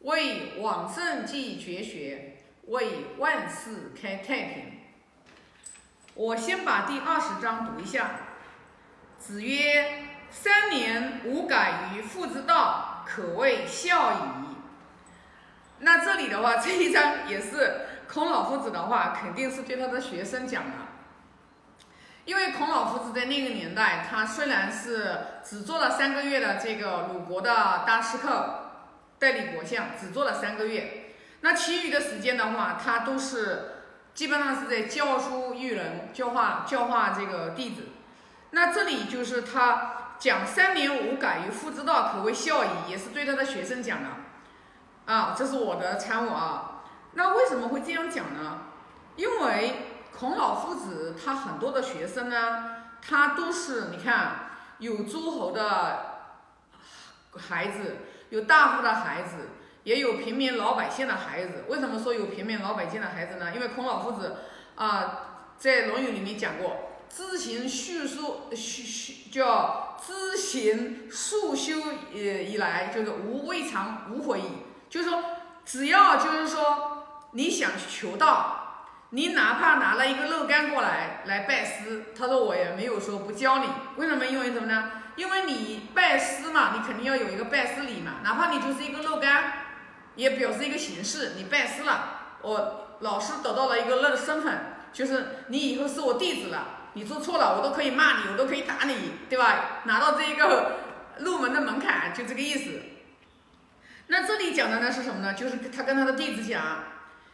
为往圣继绝学，为万世开太平。我先把第二十章读一下。子曰：“三年无改于父之道，可谓孝矣。”那这里的话，这一章也是孔老夫子的话，肯定是对他的学生讲的。因为孔老夫子在那个年代，他虽然是只做了三个月的这个鲁国的大司客、代理国相，只做了三个月，那其余的时间的话，他都是基本上是在教书育人、教化教化这个弟子。那这里就是他讲三年无改于父之道，可谓孝矣，也是对他的学生讲的。啊，这是我的参悟啊。那为什么会这样讲呢？因为。孔老夫子他很多的学生呢，他都是你看有诸侯的孩子，有大户的孩子，也有平民老百姓的孩子。为什么说有平民老百姓的孩子呢？因为孔老夫子啊，在《论语》里面讲过，知行叙述叙叙叫知行述修呃以来，就是无未尝无悔矣。就是说，只要就是说你想求道。你哪怕拿了一个肉干过来来拜师，他说我也没有说不教你。为什么？因为什么呢？因为你拜师嘛，你肯定要有一个拜师礼嘛。哪怕你就是一个肉干，也表示一个形式，你拜师了，我老师得到了一个那个身份，就是你以后是我弟子了。你做错了，我都可以骂你，我都可以打你，对吧？拿到这一个入门的门槛，就这个意思。那这里讲的呢是什么呢？就是他跟他的弟子讲，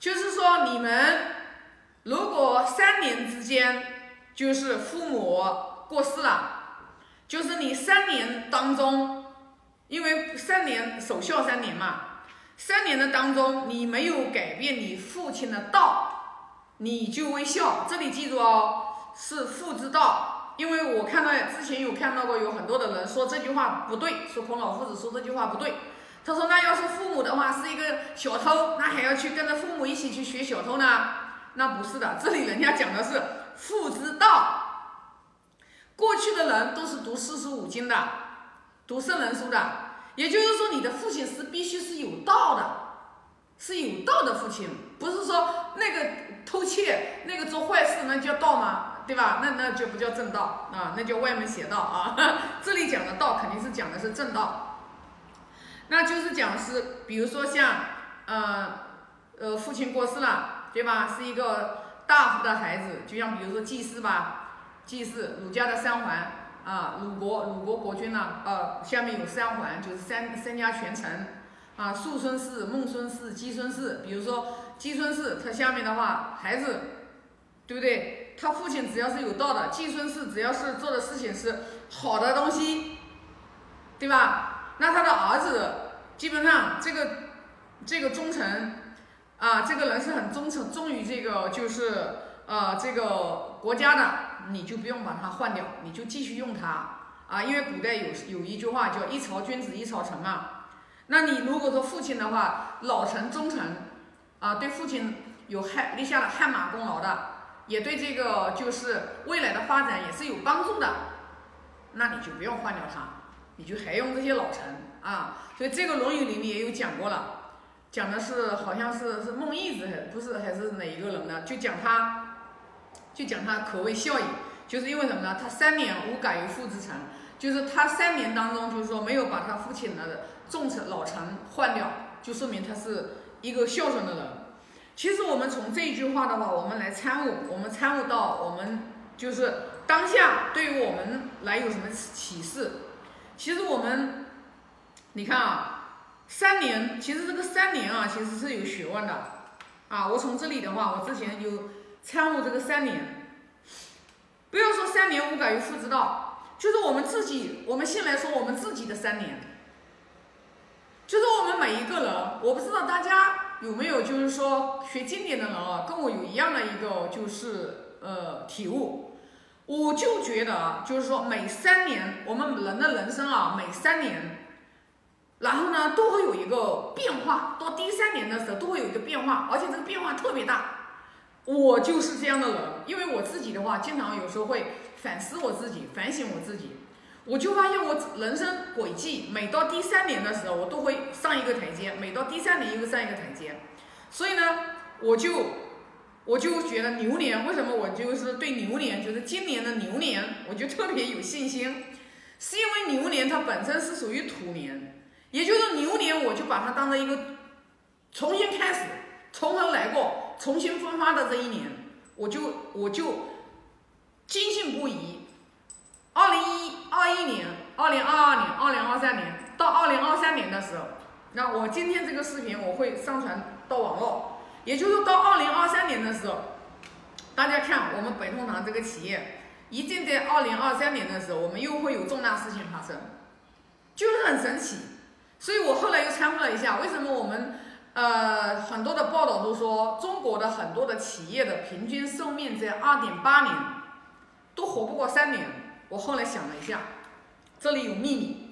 就是说你们。如果三年之间，就是父母过世了，就是你三年当中，因为三年守孝三年嘛，三年的当中你没有改变你父亲的道，你就为孝。这里记住哦，是父之道。因为我看到之前有看到过有很多的人说这句话不对，说孔老夫子说这句话不对。他说那要是父母的话是一个小偷，那还要去跟着父母一起去学小偷呢？那不是的，这里人家讲的是父之道。过去的人都是读四书五经的，读圣人书的，也就是说，你的父亲是必须是有道的，是有道的父亲，不是说那个偷窃、那个做坏事，那叫道吗？对吧？那那就不叫正道啊，那叫歪门邪道啊。这里讲的道肯定是讲的是正道，那就是讲是，比如说像，呃，呃，父亲过世了。对吧？是一个大夫的孩子，就像比如说祭祀吧，祭祀儒家的三环啊，鲁国鲁国国君呢，呃，下面有三环，就是三三家全臣啊，庶孙氏、孟孙氏、姬孙氏。比如说姬孙氏，他下面的话，孩子，对不对？他父亲只要是有道的，季孙氏只要是做的事情是好的东西，对吧？那他的儿子基本上这个这个忠臣。啊，这个人是很忠诚、忠于这个，就是呃这个国家的，你就不用把它换掉，你就继续用它啊。因为古代有有一句话叫“一朝君子一朝臣”嘛。那你如果说父亲的话，老臣忠臣啊，对父亲有汗立下了汗马功劳的，也对这个就是未来的发展也是有帮助的，那你就不用换掉它，你就还用这些老臣啊。所以这个《论语》里面也有讲过了。讲的是好像是是孟义子还不是还是哪一个人呢？就讲他，就讲他可谓孝矣，就是因为什么呢？他三年无改于父之臣，就是他三年当中就是说没有把他父亲的重臣老臣换掉，就说明他是一个孝顺的人。其实我们从这句话的话，我们来参悟，我们参悟到我们就是当下对于我们来有什么启示？其实我们，你看啊。三年，其实这个三年啊，其实是有学问的啊。我从这里的话，我之前就参悟这个三年。不要说三年无改于父之道，就是我们自己，我们先来说我们自己的三年。就是我们每一个人，我不知道大家有没有，就是说学经典的人啊，跟我有一样的一个就是呃体悟。我就觉得，就是说每三年，我们人的人生啊，每三年。然后呢，都会有一个变化，到第三年的时候都会有一个变化，而且这个变化特别大。我就是这样的人，因为我自己的话，经常有时候会反思我自己，反省我自己。我就发现我人生轨迹每到第三年的时候，我都会上一个台阶，每到第三年又上一个台阶。所以呢，我就我就觉得牛年为什么我就是对牛年，就是今年的牛年，我就特别有信心，是因为牛年它本身是属于土年，也就是牛年我就把它当成一个重新开始、从头来过、重新分发的这一年，我就我就坚信不疑。二零一二一年、二零二二年、二零二三年到二零二三年的时候，那我今天这个视频我会上传。到网络，也就是到二零二三年的时候，大家看我们北通堂这个企业，一定在二零二三年的时候，我们又会有重大事情发生，就是很神奇。所以我后来又参悟了一下，为什么我们呃很多的报道都说中国的很多的企业的平均寿命在二点八年，都活不过三年。我后来想了一下，这里有秘密，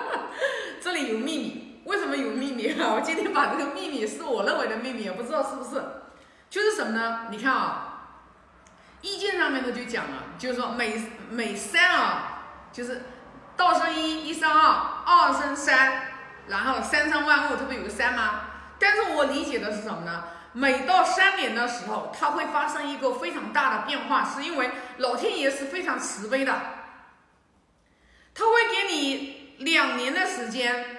这里有秘密。为什么有秘密啊？我今天把这个秘密是我认为的秘密，也不知道是不是，就是什么呢？你看啊，意见上面的就讲了，就是说每每三啊，就是道生一，一生二，二生三，然后三生万物，这不有个三吗？但是我理解的是什么呢？每到三年的时候，它会发生一个非常大的变化，是因为老天爷是非常慈悲的，他会给你两年的时间。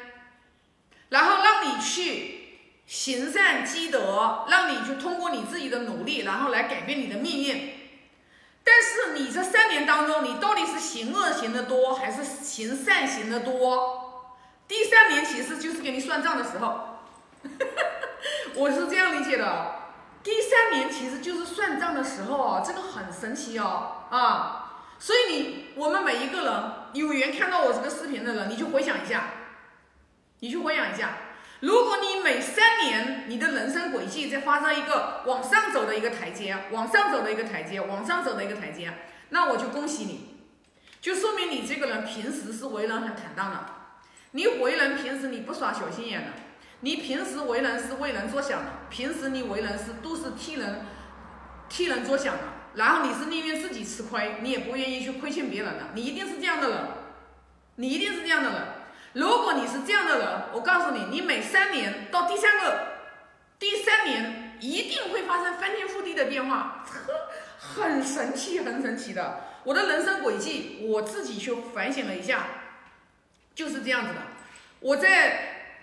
然后让你去行善积德，让你去通过你自己的努力，然后来改变你的命运。但是你这三年当中，你到底是行恶行的多，还是行善行的多？第三年其实就是给你算账的时候，我是这样理解的。第三年其实就是算账的时候哦，这个很神奇哦啊！所以你我们每一个人有缘看到我这个视频的人，你就回想一下。你去回想一下，如果你每三年你的人生轨迹在发生一个往上走的一个台阶，往上走的一个台阶，往上走的一个台阶，那我就恭喜你，就说明你这个人平时是为人很坦荡的，你为人平时你不耍小心眼的，你平时为人是为人着想的，平时你为人是都是替人替人着想的，然后你是宁愿自己吃亏，你也不愿意去亏欠别人的，你一定是这样的人，你一定是这样的人。如果你是这样的人，我告诉你，你每三年到第三个第三年一定会发生翻天覆地的变化，很神奇，很神奇的。我的人生轨迹，我自己去反省了一下，就是这样子的。我在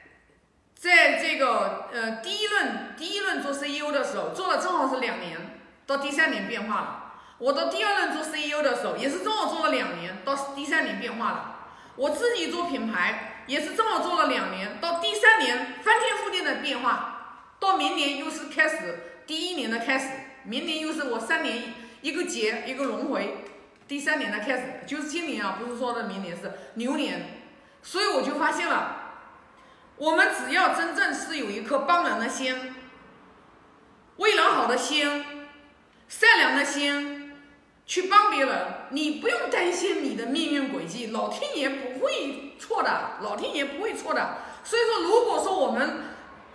在这个呃第一轮第一轮做 CEO 的时候，做了正好是两年，到第三年变化了。我到第二轮做 CEO 的时候，也是正好做了两年，到第三年变化了。我自己做品牌也是这么做了两年，到第三年翻天覆地的变化，到明年又是开始第一年的开始，明年又是我三年一个劫一个轮回，第三年的开始就是今年啊，不是说的明年是牛年，所以我就发现了，我们只要真正是有一颗帮人的心，为人好的心，善良的心。去帮别人，你不用担心你的命运轨迹，老天爷不会错的，老天爷不会错的。所以说，如果说我们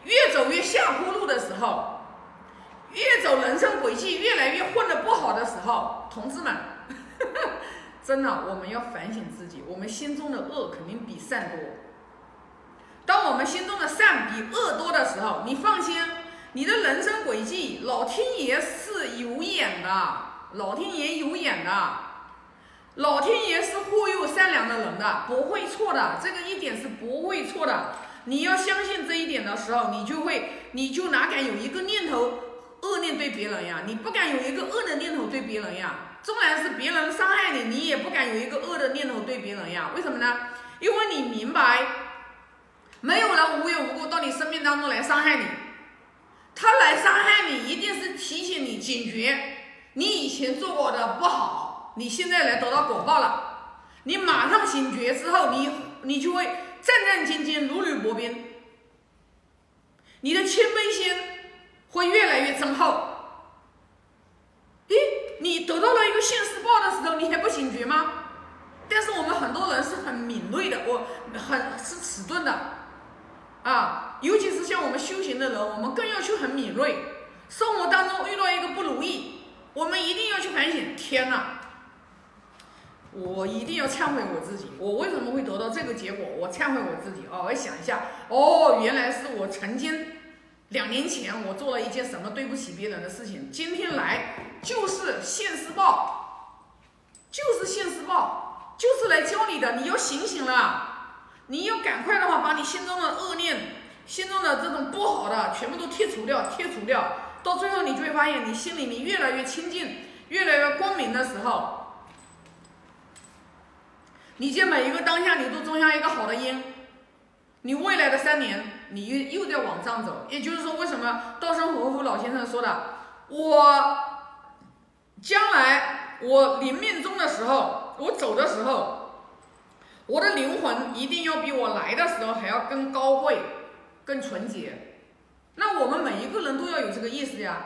越走越下坡路的时候，越走人生轨迹越来越混得不好的时候，同志们，真的我们要反省自己，我们心中的恶肯定比善多。当我们心中的善比恶多的时候，你放心，你的人生轨迹，老天爷是有眼的。老天爷有眼的，老天爷是护佑善良的人的，不会错的，这个一点是不会错的。你要相信这一点的时候，你就会，你就哪敢有一个念头恶念对别人呀？你不敢有一个恶的念头对别人呀？纵然是别人伤害你，你也不敢有一个恶的念头对别人呀？为什么呢？因为你明白，没有人无缘无故到你生命当中来伤害你，他来伤害你，一定。前做过的不好，你现在来得到果报了，你马上醒觉之后，你你就会战战兢兢，如履薄冰，你的谦卑心会越来越增厚。咦，你得到了一个现世报的时候，你还不醒觉吗？但是我们很多人是很敏锐的，我很是迟钝的，啊，尤其是像我们修行的人，我们更要去很敏锐。生活当中遇到一个不如意。我们一定要去反省。天哪！我一定要忏悔我自己。我为什么会得到这个结果？我忏悔我自己哦，我想一下，哦，原来是我曾经两年前我做了一件什么对不起别人的事情，今天来就是现世报，就是现世报，就是来教你的，你要醒醒了，你要赶快的话，把你心中的恶念、心中的这种不好的全部都剔除掉，剔除掉。到最后，你就会发现，你心里面越来越清净，越来越光明的时候，你在每一个当下，你都种下一个好的因，你未来的三年，你又又在往上走。也就是说，为什么稻盛和夫老先生说的，我将来我临命终的时候，我走的时候，我的灵魂一定要比我来的时候还要更高贵、更纯洁。那我们每一个人都要有这个意识呀，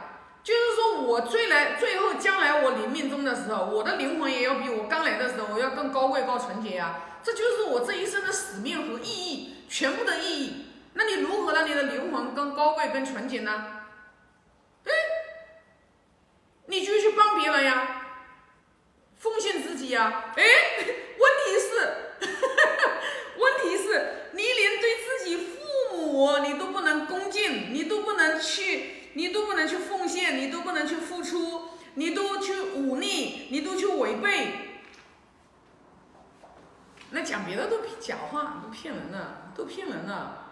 就是说我最来最后将来我临命终的时候，我的灵魂也要比我刚来的时候我要更高贵、高纯洁呀，这就是我这一生的使命和意义，全部的意义。那你如何让你的灵魂更高贵、更纯洁呢？哎，你就去帮别人呀，奉献自己呀。哎，问题是，问题是你连对自己父母你都不能恭敬，你都不能去，你都不能去奉献，你都不去付出，你都去忤逆，你都去违背，那讲别的都假话，都骗人的，都骗人的。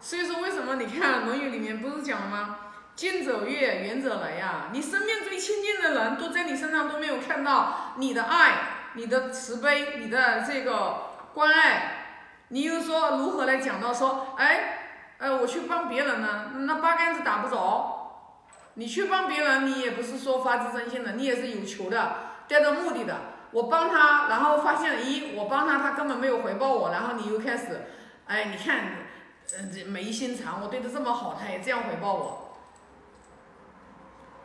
所以说，为什么你看《论语》里面不是讲了吗？近者悦，远者来呀。你身边最亲近的人都在你身上都没有看到你的爱、你的慈悲、你的这个关爱，你又说如何来讲到说，哎？呃，我去帮别人呢，那八竿子打不着。你去帮别人，你也不是说发自真心的，你也是有求的，带着目的的。我帮他，然后发现，咦，我帮他，他根本没有回报我，然后你又开始，哎，你看，嗯，这没心肠，我对他这么好，他也这样回报我。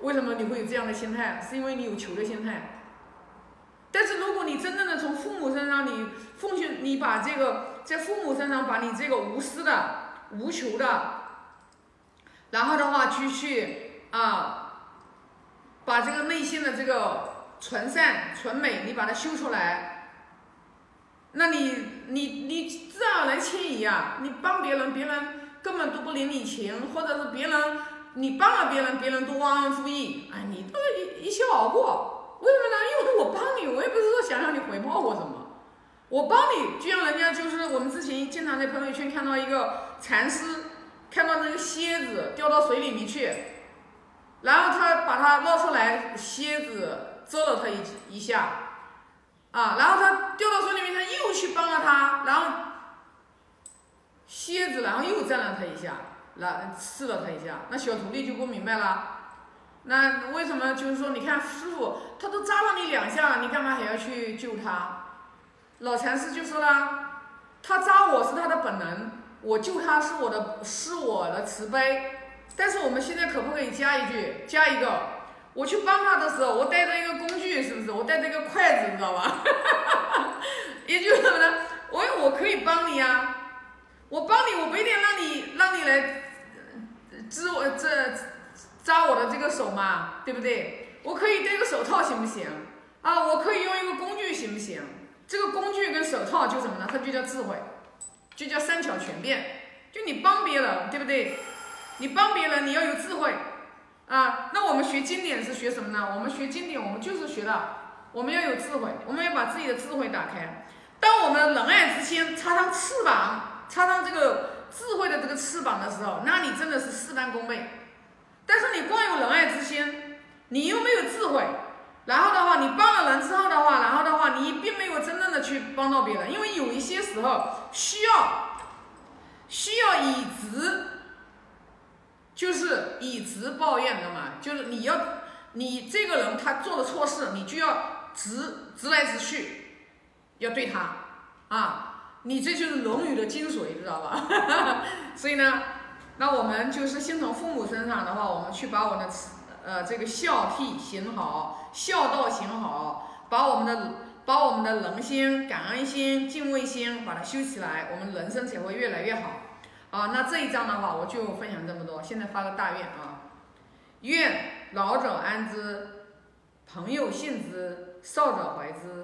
为什么你会有这样的心态？是因为你有求的心态。但是如果你真正的从父母身上，你奉献，你把这个在父母身上把你这个无私的。无求的，然后的话去去啊，把这个内心的这个纯善纯美，你把它修出来，那你你你自然而然迁移啊！你帮别人，别人根本都不领你情，或者是别人你帮了别人，别人都忘恩负义，哎，你都一一笑而过。为什么呢？因为我帮你，我也不是说想让你回报我什么。我帮你，就像人家就是我们之前经常在朋友圈看到一个禅师，看到那个蝎子掉到水里面去，然后他把他捞出来，蝎子蛰了他一一下，啊，然后他掉到水里面，他又去帮了他，然后蝎子然后又蛰了他一下，然刺了他一下，那小徒弟就不明白了，那为什么就是说，你看师傅他都扎了你两下了，你干嘛还要去救他？老禅师就说了，他扎我是他的本能，我救他是我的是我的慈悲。但是我们现在可不可以加一句，加一个，我去帮他的时候，我带着一个工具，是不是？我带着一个筷子，你知道吧？也就是什么呢？我我可以帮你啊，我帮你，我不一定让你让你来织我这扎我的这个手嘛，对不对？我可以戴个手套，行不行？啊，我可以用一个工具，行不行？这个工具跟手套就什么呢？它就叫智慧，就叫三巧全变。就你帮别人，对不对？你帮别人，你要有智慧啊。那我们学经典是学什么呢？我们学经典，我们就是学的，我们要有智慧，我们要把自己的智慧打开。当我们仁爱之心插上翅膀，插上这个智慧的这个翅膀的时候，那你真的是事半功倍。但是你光有仁爱之心，你又没有智慧。然后的话，你帮了人之后的话，然后的话，你并没有真正的去帮到别人，因为有一些时候需要需要以直，就是以直报怨的嘛，就是你要你这个人他做了错事，你就要直直来直去，要对他啊，你这就是《论语》的精髓，知道吧？所以呢，那我们就是先从父母身上的话，我们去把我们的呃这个孝悌行好。孝道行好，把我们的把我们的人心、感恩心、敬畏心，把它修起来，我们人生才会越来越好。好，那这一章的话，我就分享这么多。现在发个大愿啊，愿老者安之，朋友信之，少者怀之。